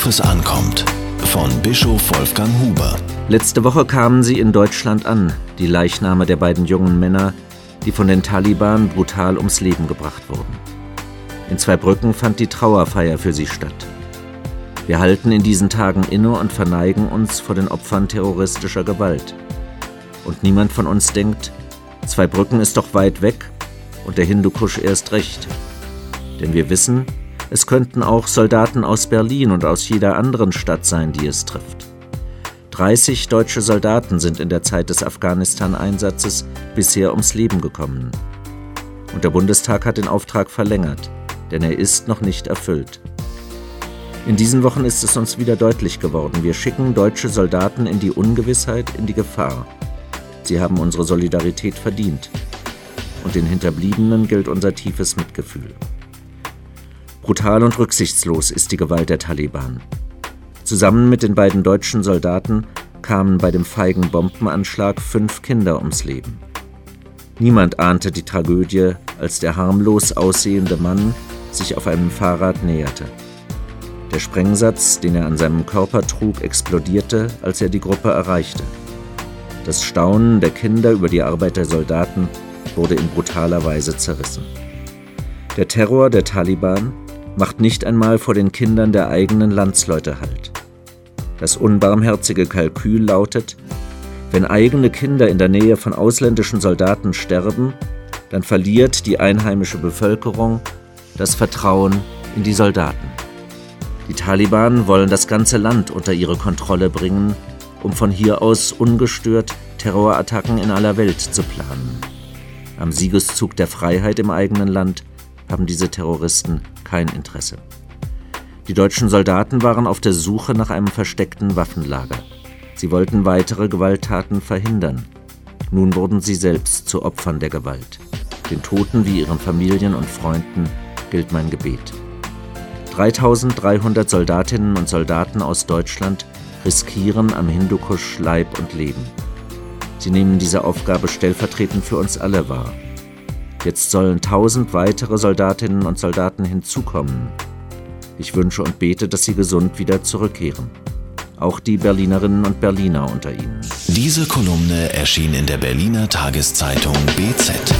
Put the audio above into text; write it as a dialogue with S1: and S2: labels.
S1: Worauf es ankommt. Von Bischof Wolfgang Huber.
S2: Letzte Woche kamen sie in Deutschland an, die Leichname der beiden jungen Männer, die von den Taliban brutal ums Leben gebracht wurden. In Zweibrücken fand die Trauerfeier für sie statt. Wir halten in diesen Tagen inne und verneigen uns vor den Opfern terroristischer Gewalt. Und niemand von uns denkt, Zweibrücken ist doch weit weg und der Hindukusch erst recht. Denn wir wissen, es könnten auch Soldaten aus Berlin und aus jeder anderen Stadt sein, die es trifft. 30 deutsche Soldaten sind in der Zeit des Afghanistan-Einsatzes bisher ums Leben gekommen. Und der Bundestag hat den Auftrag verlängert, denn er ist noch nicht erfüllt. In diesen Wochen ist es uns wieder deutlich geworden, wir schicken deutsche Soldaten in die Ungewissheit, in die Gefahr. Sie haben unsere Solidarität verdient. Und den Hinterbliebenen gilt unser tiefes Mitgefühl. Brutal und rücksichtslos ist die Gewalt der Taliban. Zusammen mit den beiden deutschen Soldaten kamen bei dem feigen Bombenanschlag fünf Kinder ums Leben. Niemand ahnte die Tragödie, als der harmlos aussehende Mann sich auf einem Fahrrad näherte. Der Sprengsatz, den er an seinem Körper trug, explodierte, als er die Gruppe erreichte. Das Staunen der Kinder über die Arbeit der Soldaten wurde in brutaler Weise zerrissen. Der Terror der Taliban macht nicht einmal vor den Kindern der eigenen Landsleute Halt. Das unbarmherzige Kalkül lautet, wenn eigene Kinder in der Nähe von ausländischen Soldaten sterben, dann verliert die einheimische Bevölkerung das Vertrauen in die Soldaten. Die Taliban wollen das ganze Land unter ihre Kontrolle bringen, um von hier aus ungestört Terrorattacken in aller Welt zu planen. Am Siegeszug der Freiheit im eigenen Land haben diese Terroristen kein Interesse. Die deutschen Soldaten waren auf der Suche nach einem versteckten Waffenlager. Sie wollten weitere Gewalttaten verhindern. Nun wurden sie selbst zu Opfern der Gewalt. Den Toten wie ihren Familien und Freunden gilt mein Gebet. 3300 Soldatinnen und Soldaten aus Deutschland riskieren am Hindukusch Leib und Leben. Sie nehmen diese Aufgabe stellvertretend für uns alle wahr. Jetzt sollen tausend weitere Soldatinnen und Soldaten hinzukommen. Ich wünsche und bete, dass sie gesund wieder zurückkehren. Auch die Berlinerinnen und Berliner unter ihnen.
S1: Diese Kolumne erschien in der Berliner Tageszeitung BZ.